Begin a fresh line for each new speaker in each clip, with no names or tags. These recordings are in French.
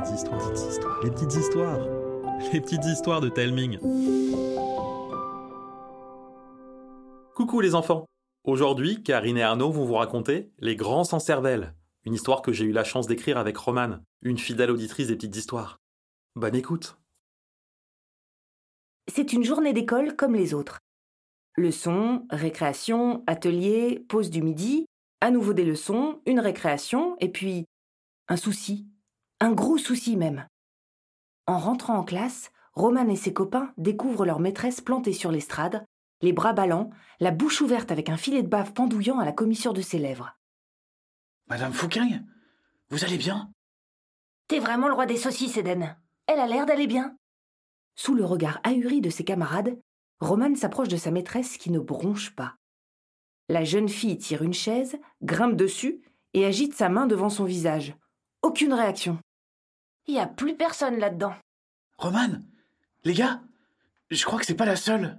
petites histoires, les petites histoires, les petites histoires de Telming. Coucou les enfants Aujourd'hui, Karine et Arnaud vont vous raconter Les Grands sans cervelle, une histoire que j'ai eu la chance d'écrire avec Romane, une fidèle auditrice des petites histoires. Bonne écoute
C'est une journée d'école comme les autres. Leçons, récréation, atelier, pause du midi, à nouveau des leçons, une récréation, et puis un souci. Un gros souci même. En rentrant en classe, Roman et ses copains découvrent leur maîtresse plantée sur l'estrade, les bras ballants, la bouche ouverte avec un filet de bave pendouillant à la commissure de ses lèvres.
Madame Fouquin, vous allez bien?
T'es vraiment le roi des saucisses, Eden. Elle a l'air d'aller bien. Sous le regard ahuri de ses camarades, Roman s'approche de sa maîtresse qui ne bronche pas. La jeune fille tire une chaise, grimpe dessus et agite sa main devant son visage. Aucune réaction. Il n'y a plus personne là-dedans.
Romane Les gars Je crois que c'est pas la seule.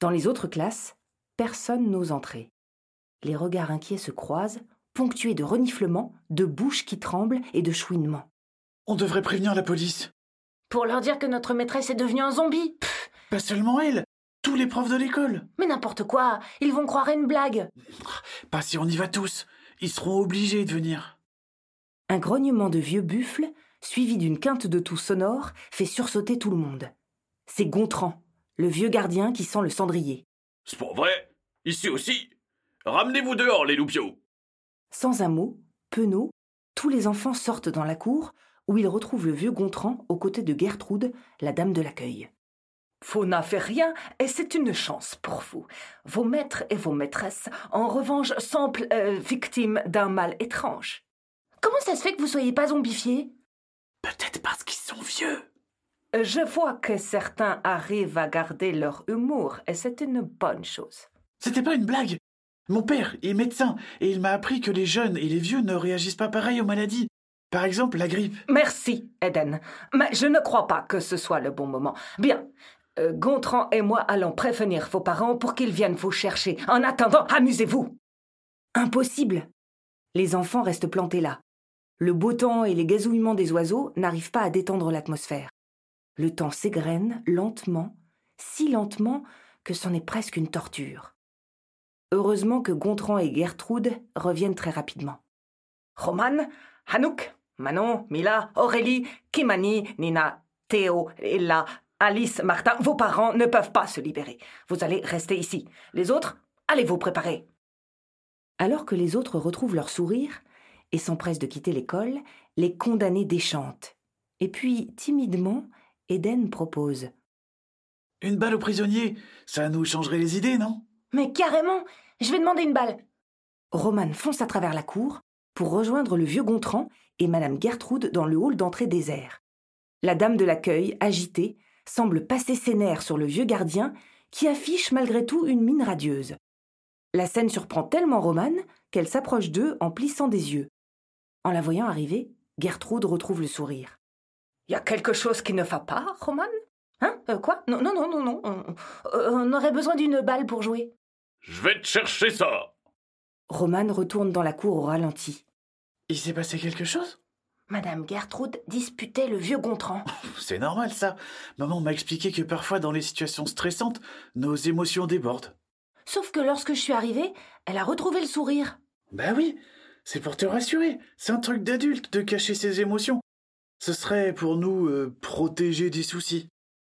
Dans les autres classes, personne n'ose entrer. Les regards inquiets se croisent, ponctués de reniflements, de bouches qui tremblent et de chouinements.
On devrait prévenir la police.
Pour leur dire que notre maîtresse est devenue un zombie
Pas seulement elle Tous les profs de l'école
Mais n'importe quoi Ils vont croire à une blague
Pas si on y va tous Ils seront obligés de venir.
Un grognement de vieux buffle, suivi d'une quinte de toux sonore, fait sursauter tout le monde. C'est Gontran, le vieux gardien qui sent le cendrier.
C'est pas vrai Ici aussi Ramenez-vous dehors, les loupiaux
Sans un mot, penaud, tous les enfants sortent dans la cour, où ils retrouvent le vieux Gontran aux côtés de Gertrude, la dame de l'accueil.
Vous n'avez rien, et c'est une chance pour vous. Vos maîtres et vos maîtresses, en revanche, semblent euh, victimes d'un mal étrange.
Comment ça se fait que vous soyez pas zombifiés?
Peut-être parce qu'ils sont vieux.
Je vois que certains arrivent à garder leur humour, et c'est une bonne chose.
C'était pas une blague. Mon père est médecin, et il m'a appris que les jeunes et les vieux ne réagissent pas pareil aux maladies. Par exemple, la grippe.
Merci, Eden. Mais je ne crois pas que ce soit le bon moment. Bien. Euh, Gontran et moi allons prévenir vos parents pour qu'ils viennent vous chercher. En attendant, amusez-vous.
Impossible. Les enfants restent plantés là. Le beau temps et les gazouillements des oiseaux n'arrivent pas à détendre l'atmosphère. Le temps s'égrène lentement, si lentement que c'en est presque une torture. Heureusement que Gontran et Gertrude reviennent très rapidement.
Roman, Hanouk, Manon, Mila, Aurélie, Kimani, Nina, Théo, Ella, Alice, Martin, vos parents ne peuvent pas se libérer. Vous allez rester ici. Les autres, allez vous préparer.
Alors que les autres retrouvent leur sourire, et s'empresse de quitter l'école, les condamnés déchantent. Et puis, timidement, Eden propose.
Une balle aux prisonniers, ça nous changerait les idées, non?
Mais carrément Je vais demander une balle Roman fonce à travers la cour pour rejoindre le vieux Gontran et Madame Gertrude dans le hall d'entrée désert. La dame de l'accueil, agitée, semble passer ses nerfs sur le vieux gardien qui affiche malgré tout une mine radieuse. La scène surprend tellement Roman qu'elle s'approche d'eux en plissant des yeux. En la voyant arriver, Gertrude retrouve le sourire.
Y a quelque chose qui ne va pas, Roman? Hein? Euh, Quoi? Non, non, non, non, non. On, on aurait besoin d'une balle pour jouer.
Je vais te chercher ça
Roman retourne dans la cour au ralenti.
Il s'est passé quelque chose?
Madame Gertrude disputait le vieux Gontran.
C'est normal ça. Maman m'a expliqué que parfois dans les situations stressantes, nos émotions débordent.
Sauf que lorsque je suis arrivée, elle a retrouvé le sourire.
Bah oui, c'est pour te rassurer. C'est un truc d'adulte de cacher ses émotions. Ce serait pour nous euh, protéger des soucis.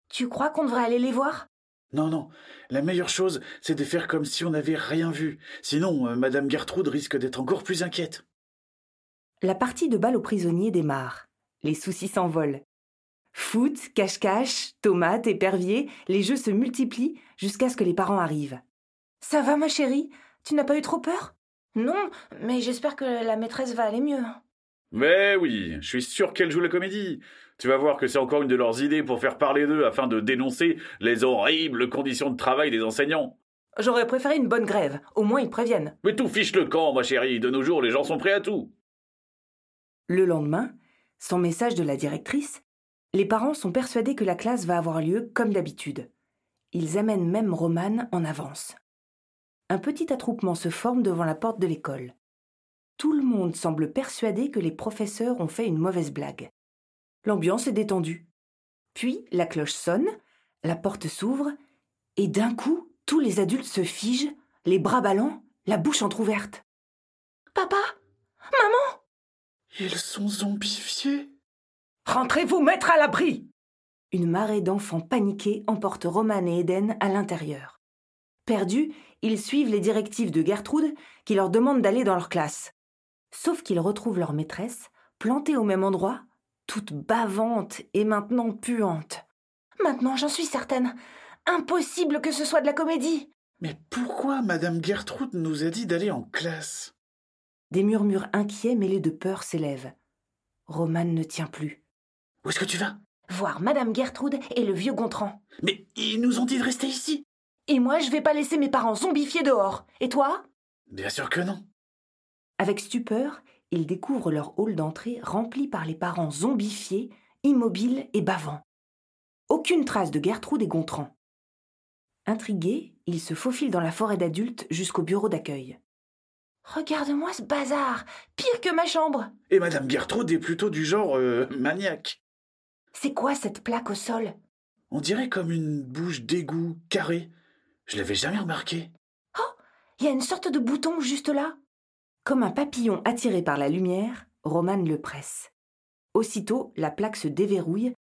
Tu crois qu'on devrait aller les voir?
Non, non. La meilleure chose, c'est de faire comme si on n'avait rien vu. Sinon, euh, Madame Gertrude risque d'être encore plus inquiète.
La partie de balle aux prisonniers démarre. Les soucis s'envolent. Foot, cache-cache, tomates, épervier, les jeux se multiplient jusqu'à ce que les parents arrivent. Ça va, ma chérie? Tu n'as pas eu trop peur? Non, mais j'espère que la maîtresse va aller mieux.
Mais oui, je suis sûr qu'elle joue la comédie. Tu vas voir que c'est encore une de leurs idées pour faire parler d'eux afin de dénoncer les horribles conditions de travail des enseignants.
J'aurais préféré une bonne grève, au moins ils préviennent.
Mais tout fiche le camp, ma chérie, de nos jours les gens sont prêts à tout.
Le lendemain, sans message de la directrice, les parents sont persuadés que la classe va avoir lieu comme d'habitude. Ils amènent même Romane en avance un petit attroupement se forme devant la porte de l'école. Tout le monde semble persuadé que les professeurs ont fait une mauvaise blague. L'ambiance est détendue. Puis la cloche sonne, la porte s'ouvre, et d'un coup, tous les adultes se figent, les bras ballants, la bouche entr'ouverte.
Papa Maman
Ils sont zombifiés
Rentrez vous mettre à l'abri
Une marée d'enfants paniqués emporte Roman et Eden à l'intérieur. Perdus, ils suivent les directives de Gertrude qui leur demande d'aller dans leur classe. Sauf qu'ils retrouvent leur maîtresse, plantée au même endroit, toute bavante et maintenant puante.
Maintenant, j'en suis certaine. Impossible que ce soit de la comédie.
Mais pourquoi Madame Gertrude nous a dit d'aller en classe?
Des murmures inquiets mêlés de peur s'élèvent. Roman ne tient plus.
Où est-ce que tu vas?
Voir Madame Gertrude et le vieux Gontran.
Mais ils nous ont dit de rester ici
Et moi, je vais pas laisser mes parents zombifiés dehors. Et toi?
Bien sûr que non.
Avec stupeur, ils découvrent leur hall d'entrée rempli par les parents zombifiés, immobiles et bavants. Aucune trace de Gertrude et Gontran. Intrigués, ils se faufilent dans la forêt d'adultes jusqu'au bureau d'accueil.
Regarde-moi ce bazar Pire que ma chambre
Et Madame Gertrude est plutôt du genre euh, maniaque.
C'est quoi cette plaque au sol?
On dirait comme une bouche d'égout carrée. Je l'avais jamais remarqué.
Il y a une sorte de bouton juste là.
Comme un papillon attiré par la lumière, Roman le presse. Aussitôt, la plaque se déverrouille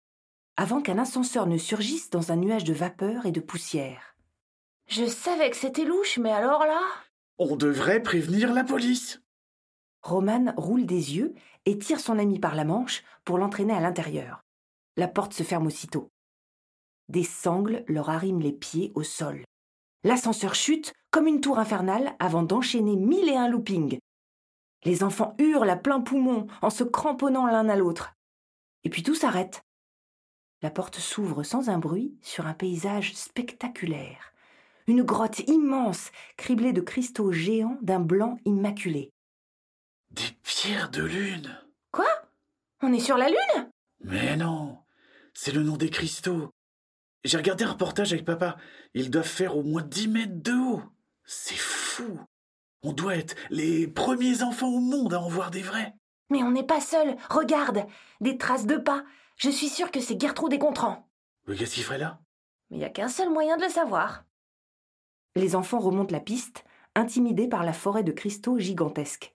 avant qu'un ascenseur ne surgisse dans un nuage de vapeur et de poussière.
Je savais que c'était louche, mais alors là?
On devrait prévenir la police.
Roman roule des yeux et tire son ami par la manche pour l'entraîner à l'intérieur. La porte se ferme aussitôt. Des sangles leur arriment les pieds au sol. L'ascenseur chute comme une tour infernale avant d'enchaîner mille et un loopings. Les enfants hurlent à plein poumon en se cramponnant l'un à l'autre. Et puis tout s'arrête. La porte s'ouvre sans un bruit sur un paysage spectaculaire. Une grotte immense, criblée de cristaux géants d'un blanc immaculé.
Des pierres de lune.
Quoi? On est sur la lune?
Mais non, c'est le nom des cristaux. J'ai regardé un reportage avec papa. Ils doivent faire au moins dix mètres de haut. C'est fou. On doit être les premiers enfants au monde à en voir des vrais.
Mais on n'est pas seul. Regarde, des traces de pas. Je suis sûre que c'est Gertrude et Gontran.
Mais qu'est-ce qu'il ferait là?
Mais il n'y a qu'un seul moyen de le savoir.
Les enfants remontent la piste, intimidés par la forêt de cristaux gigantesques.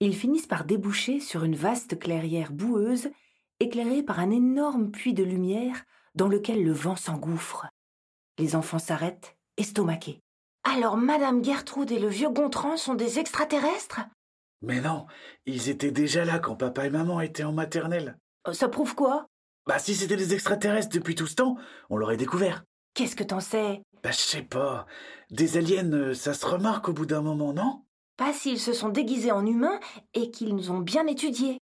Ils finissent par déboucher sur une vaste clairière boueuse, éclairée par un énorme puits de lumière dans lequel le vent s'engouffre. Les enfants s'arrêtent, estomaqués.
Alors Madame Gertrude et le vieux Gontran sont des extraterrestres?
Mais non, ils étaient déjà là quand papa et maman étaient en maternelle.
Euh, Ça prouve quoi?
Bah si c'était des extraterrestres depuis tout ce temps, on l'aurait découvert.
Qu'est-ce que t'en sais?
Bah je sais pas. Des aliens, euh, ça se remarque au bout d'un moment, non?
Pas s'ils se sont déguisés en humains et qu'ils nous ont bien étudiés.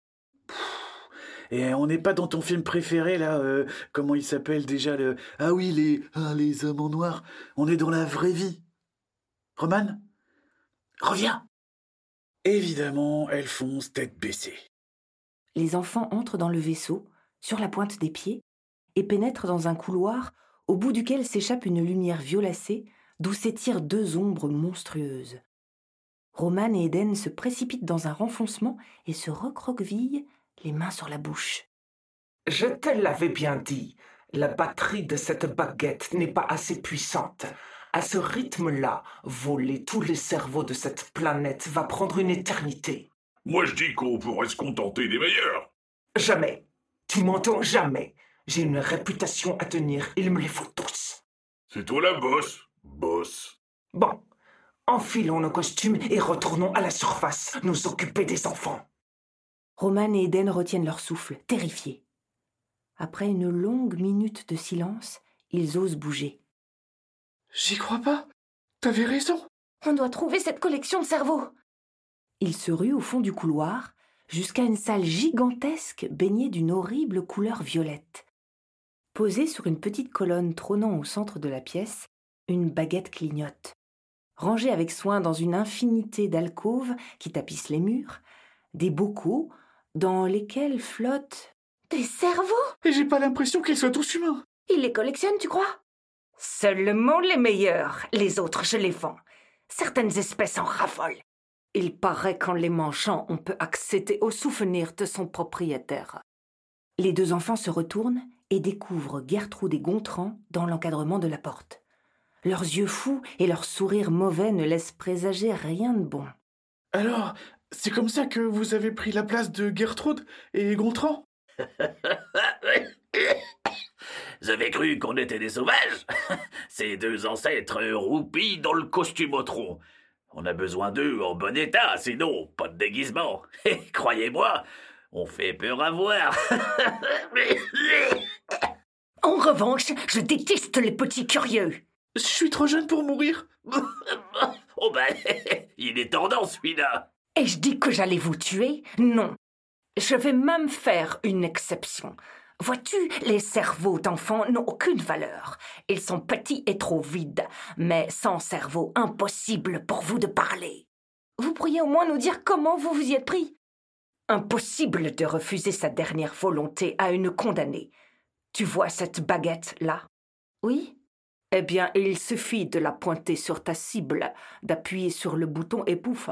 Et on n'est pas dans ton film préféré là, euh, comment il s'appelle déjà le Ah oui, les ah, les hommes en noir. On est dans la vraie vie. Roman? Reviens. Évidemment, elles foncent tête baissée.
Les enfants entrent dans le vaisseau, sur la pointe des pieds, et pénètrent dans un couloir au bout duquel s'échappe une lumière violacée d'où s'étirent deux ombres monstrueuses. Roman et Eden se précipitent dans un renfoncement et se recroquevillent, les mains sur la bouche.
Je te l'avais bien dit, la batterie de cette baguette n'est pas assez puissante. À ce rythme-là, voler tous les cerveaux de cette planète va prendre une éternité.
Moi je dis qu'on pourrait se contenter des meilleurs.
Jamais. Tu m'entends jamais. J'ai une réputation à tenir, il me les faut tous.
C'est toi la bosse, boss.
Bon, enfilons nos costumes et retournons à la surface, nous occuper des enfants.
Roman et Eden retiennent leur souffle, terrifiés. Après une longue minute de silence, ils osent bouger.
J'y crois pas. T'avais raison.
On doit trouver cette collection de cerveaux.
Ils se ruent au fond du couloir, jusqu'à une salle gigantesque baignée d'une horrible couleur violette. Posée sur une petite colonne trônant au centre de la pièce, une baguette clignote. Rangée avec soin dans une infinité d'alcôves qui tapissent les murs, des bocaux dans lesquels flottent
Des cerveaux
Et j'ai pas l'impression qu'ils soient tous humains.
Ils les collectionnent, tu crois? Seulement les meilleurs. Les autres, je les vends. Certaines espèces en raffolent. Il paraît qu'en les mangeant, on peut accéder au souvenir de son propriétaire.
Les deux enfants se retournent et découvrent Gertrude et Gontran dans l'encadrement de la porte. Leurs yeux fous et leur sourire mauvais ne laissent présager rien de bon.
Alors, c'est comme ça que vous avez pris la place de Gertrude et Gontran?
J'avais cru qu'on était des sauvages. Ces deux ancêtres roupis dans le costume au tronc. On a besoin d'eux en bon état, sinon pas de déguisement. Et croyez-moi, on fait peur à voir.
En revanche, je déteste les petits curieux.
Je suis trop jeune pour mourir.
oh ben, il est tendance celui-là.
Et je dis que j'allais vous tuer? Non. Je vais même faire une exception. Vois-tu, les cerveaux d'enfants n'ont aucune valeur. Ils sont petits et trop vides, mais sans cerveau, impossible pour vous de parler. Vous pourriez au moins nous dire comment vous vous y êtes pris? Impossible de refuser sa dernière volonté à une condamnée. Tu vois cette baguette-là? Oui Eh bien, il suffit de la pointer sur ta cible, d'appuyer sur le bouton et pouf,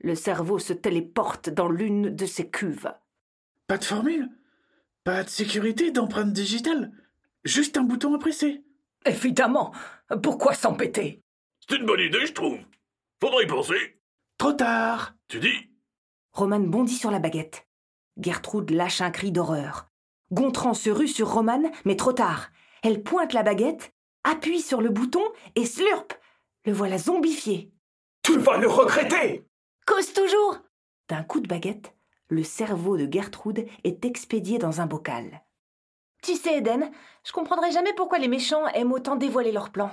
le cerveau se téléporte dans l'une de ses cuves.
Pas de formule Pas de sécurité d'empreinte digitale Juste un bouton à presser
Évidemment Pourquoi s'embêter?
C'est une bonne idée, je trouve. Faudrait y penser.
Trop tard
Tu dis?
Romane bondit sur la baguette. Gertrude lâche un cri d'horreur. Gontran se rue sur Romane, mais trop tard. Elle pointe la baguette, appuie sur le bouton et slurp Le voilà zombifié.
Tu vas le regretter
Cause toujours
D'un coup de baguette, le cerveau de Gertrude est expédié dans un bocal.
Tu sais, Eden, je comprendrai jamais pourquoi les méchants aiment autant dévoiler leurs plans.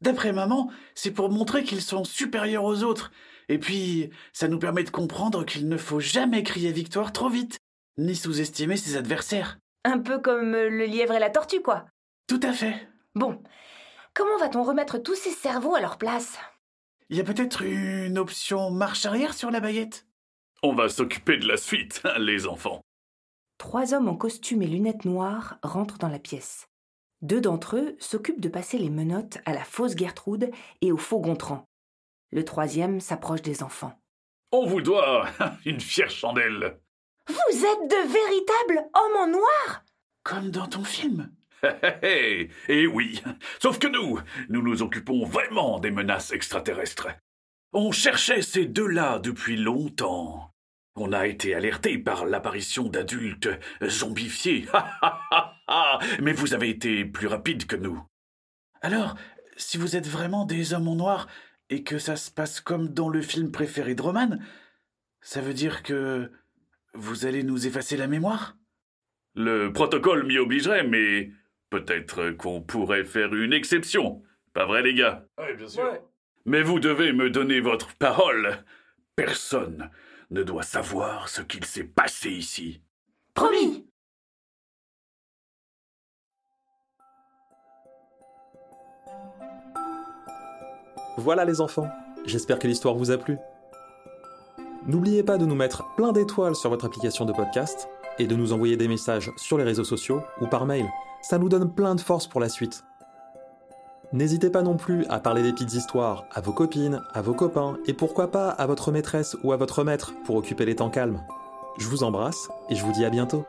D'après maman, c'est pour montrer qu'ils sont supérieurs aux autres. Et puis, ça nous permet de comprendre qu'il ne faut jamais crier victoire trop vite, ni sous-estimer ses adversaires.
Un peu comme euh, le lièvre et la tortue, quoi.
Tout à fait.
Bon, comment va-t-on remettre tous ces cerveaux à leur place?
Il y a peut-être une option marche arrière sur la baguette?
On va s'occuper de la suite, hein, les enfants.
Trois hommes en costume et lunettes noires rentrent dans la pièce. Deux d'entre eux s'occupent de passer les menottes à la fausse Gertrude et au faux Gontran. Le troisième s'approche des enfants.
On vous doit une fière chandelle.
Vous êtes de véritables hommes en noir?
Comme dans ton film.
Hé, Et oui, sauf que nous, nous nous occupons vraiment des menaces extraterrestres. On cherchait ces deux-là depuis longtemps. On a été alerté par l'apparition d'adultes zombifiés. Mais vous avez été plus rapide que nous.
Alors, si vous êtes vraiment des hommes en noir et que ça se passe comme dans le film préféré de Roman, ça veut dire que vous allez nous effacer la mémoire?
Le protocole m'y obligerait, mais peut-être qu'on pourrait faire une exception. Pas vrai, les gars?
Oui, bien sûr.
Mais vous devez me donner votre parole. Personne ne doit savoir ce qu'il s'est passé ici.
Promis
Voilà les enfants, j'espère que l'histoire vous a plu. N'oubliez pas de nous mettre plein d'étoiles sur votre application de podcast et de nous envoyer des messages sur les réseaux sociaux ou par mail. Ça nous donne plein de force pour la suite. N'hésitez pas non plus à parler des petites histoires à vos copines, à vos copains et pourquoi pas à votre maîtresse ou à votre maître pour occuper les temps calmes. Je vous embrasse et je vous dis à bientôt.